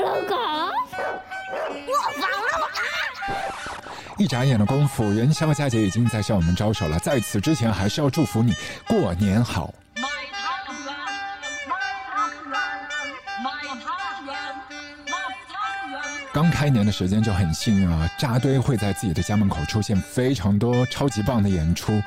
老狗，我放了我。一眨眼的功夫，元宵佳节已经在向我们招手了。在此之前，还是要祝福你过年好。刚开年的时间就很幸运啊，扎堆会在自己的家门口出现非常多超级棒的演出，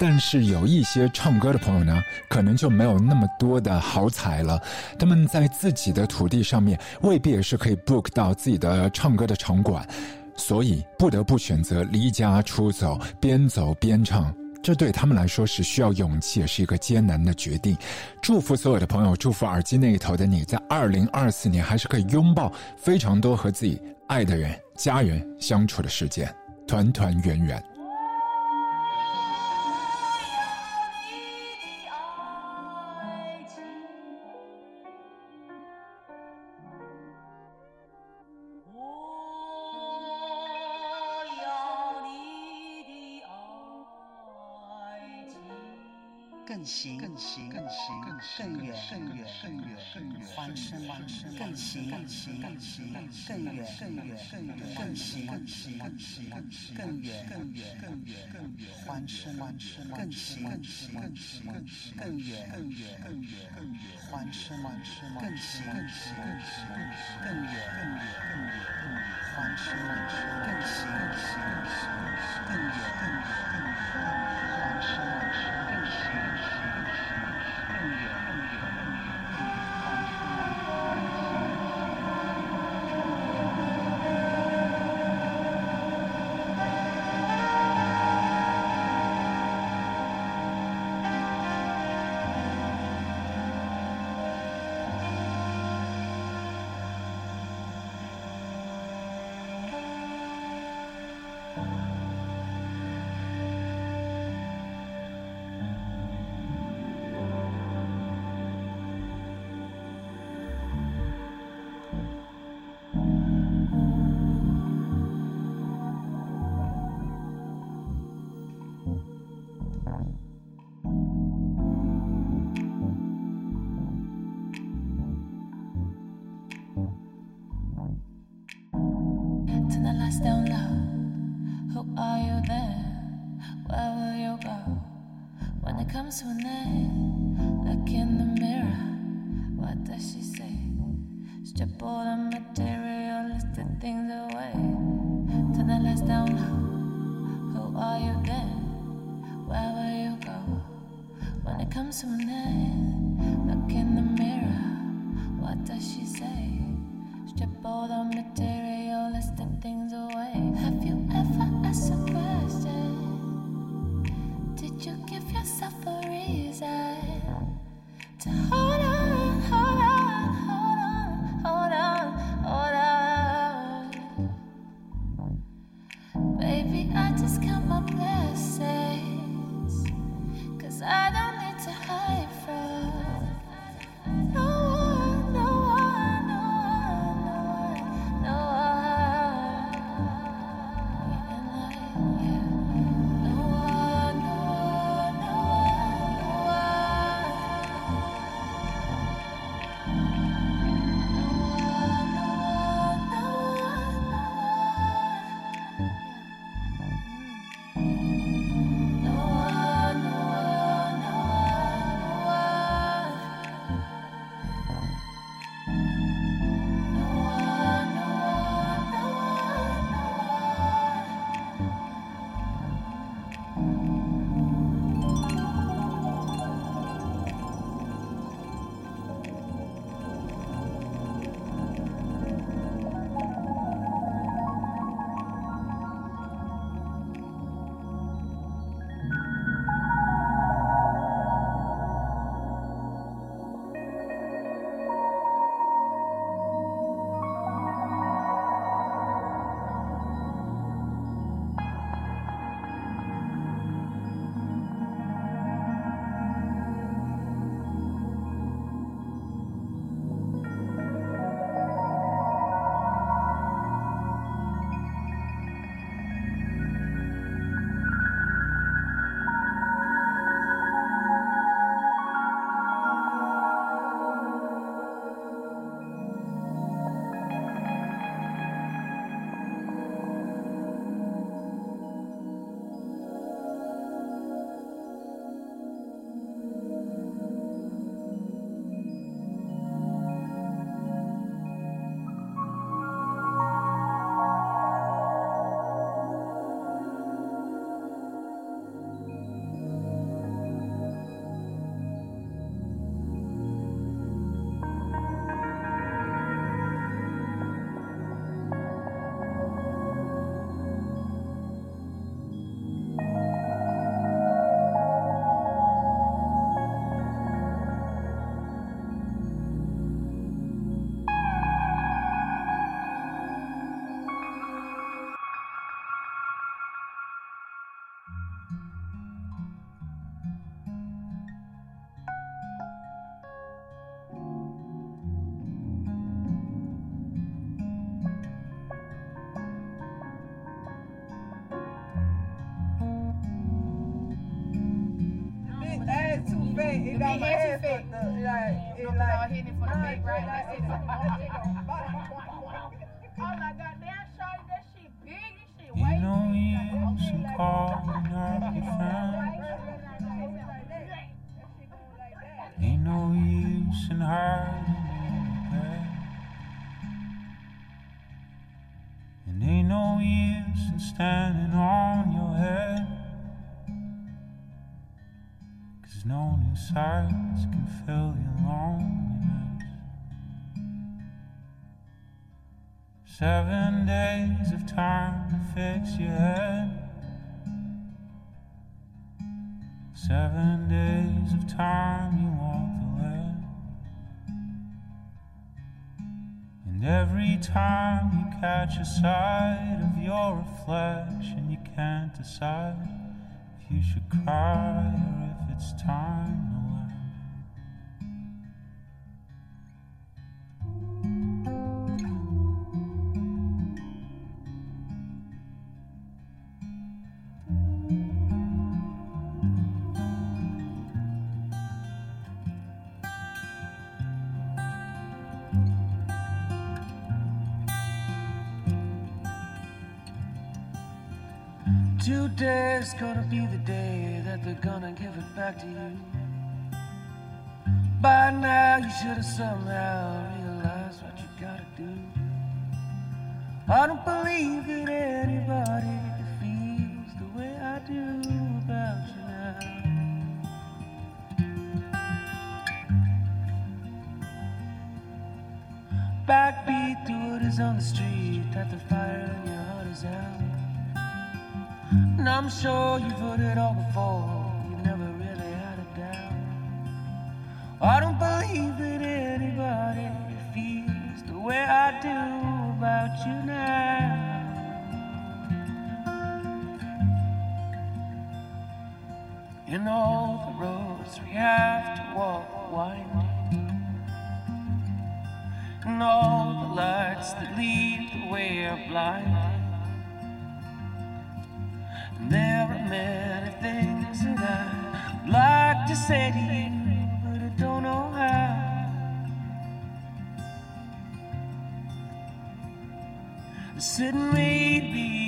但是有一些唱歌的朋友呢，可能就没有那么多的好彩了。他们在自己的土地上面，未必也是可以 book 到自己的唱歌的场馆，所以不得不选择离家出走，边走边唱。这对他们来说是需要勇气，也是一个艰难的决定。祝福所有的朋友，祝福耳机那一头的你，在二零二四年还是可以拥抱非常多和自己爱的人、家人相处的时间，团团圆圆。更行，更行，更行，更远，更远，更远，更远，欢声，欢声，更行，更行，更行，更远，更远，更远，更行，更行，更行，更远，更远，更远，更远，欢声，欢声，更行，更行，更行，更远，更远，更远，更远，欢声，欢声，更行，更行，更行，更远，更远，更远，更远，欢声，欢声，更行，更行，更行，更远，更远，sonné la canne Like, it like, Seven days of time you walk away. And every time you catch a sight of your reflection, you can't decide if you should cry or if it's time Be the day that they're gonna give it back to you. By now, you should have somehow realized what you gotta do. I don't believe that anybody feels the way I do about you now. Backbeat to what is on the street, that the fire in your heart is out. And I'm sure you've heard it all before, you've never really had a doubt. I don't believe that anybody feels the way I do about you now. And all the roads we have to walk winding, and all the lights that lead the way are blinding. Many things that I'd like to say to you, but I don't know how. Said maybe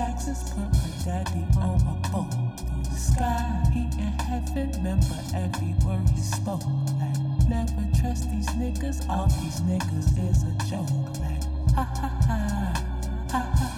taxes, put my daddy on a boat. The sky, he in heaven, remember every word he spoke. Like, never trust these niggas, all these niggas is a joke. Like, ha ha ha, ha ha.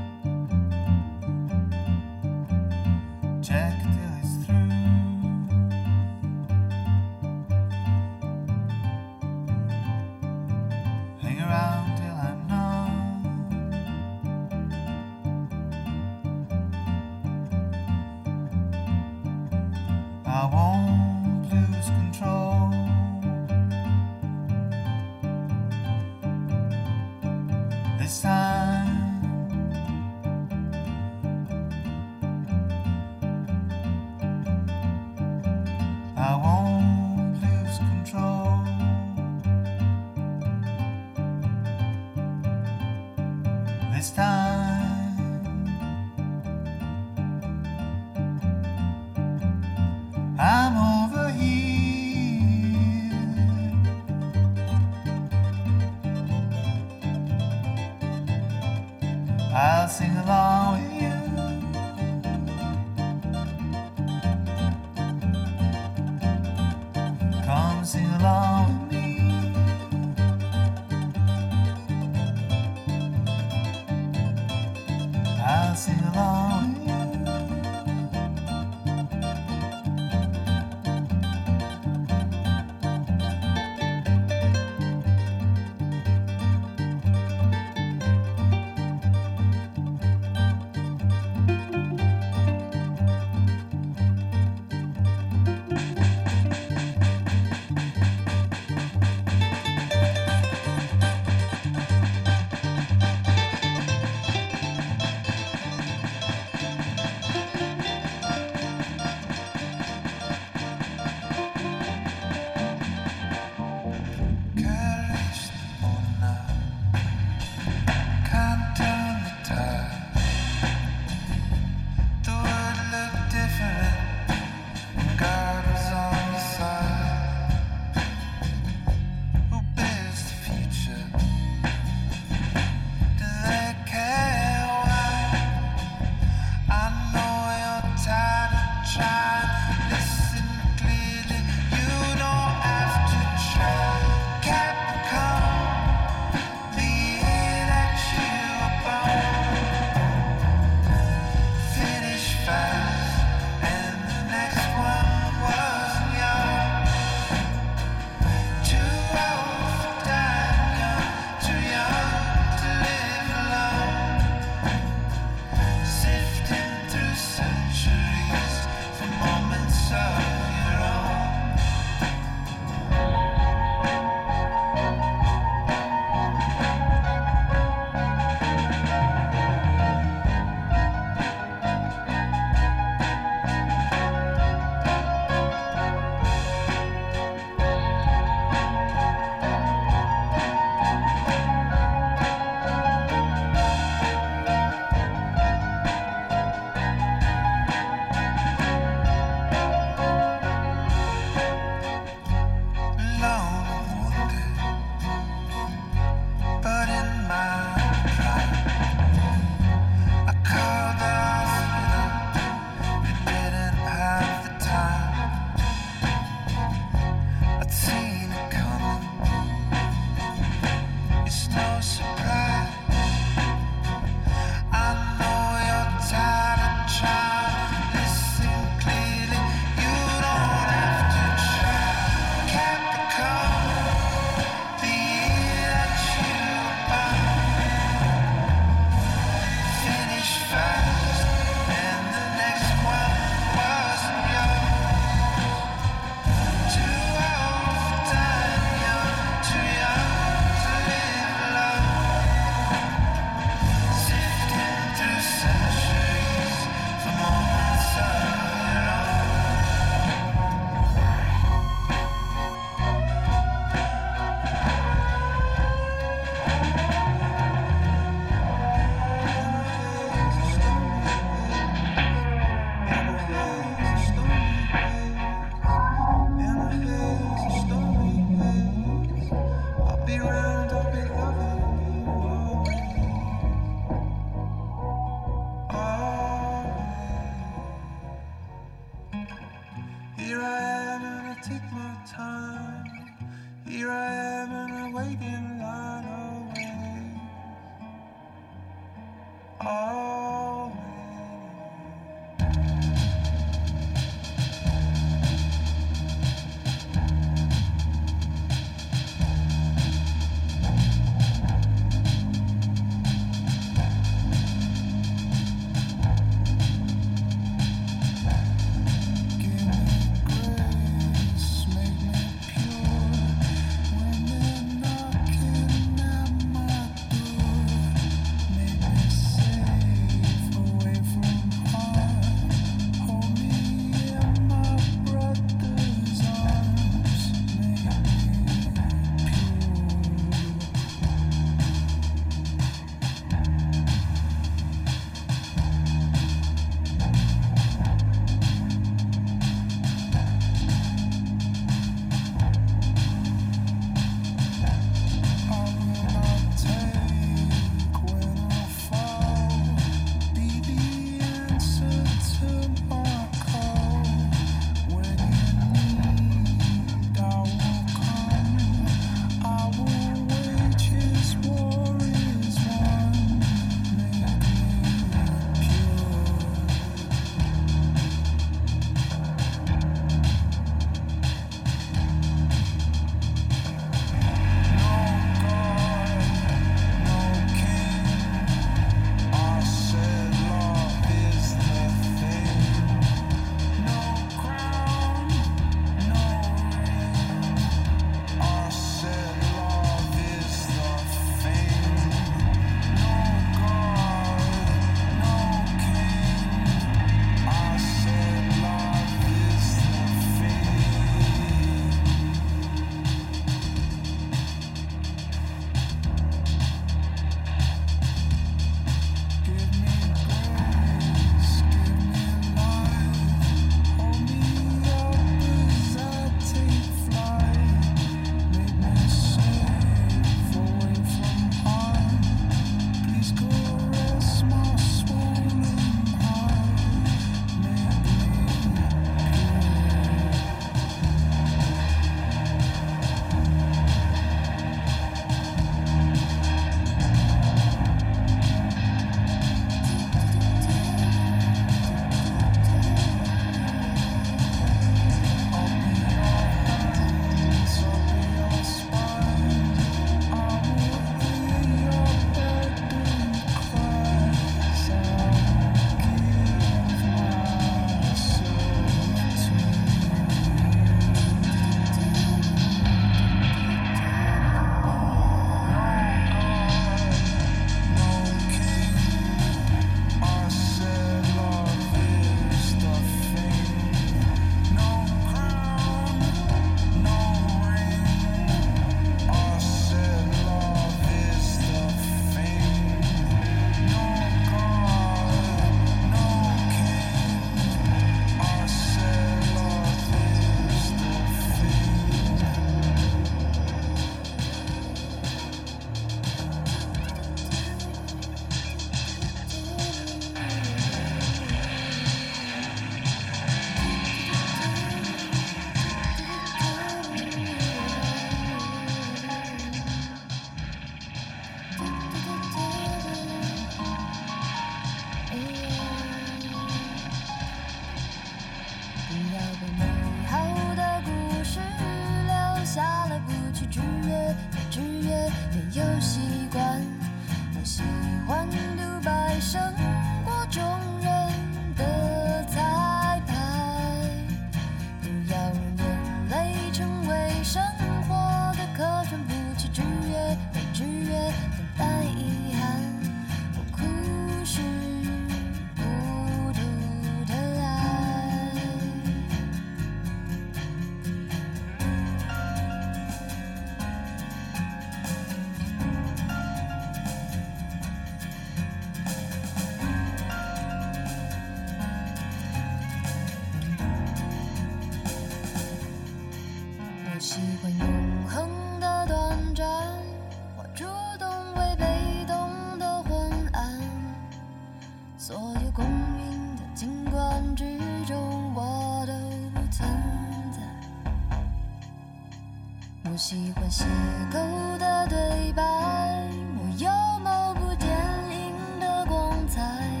在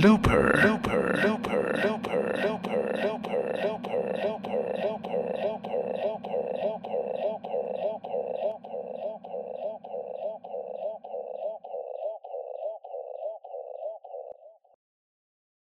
looper, looper.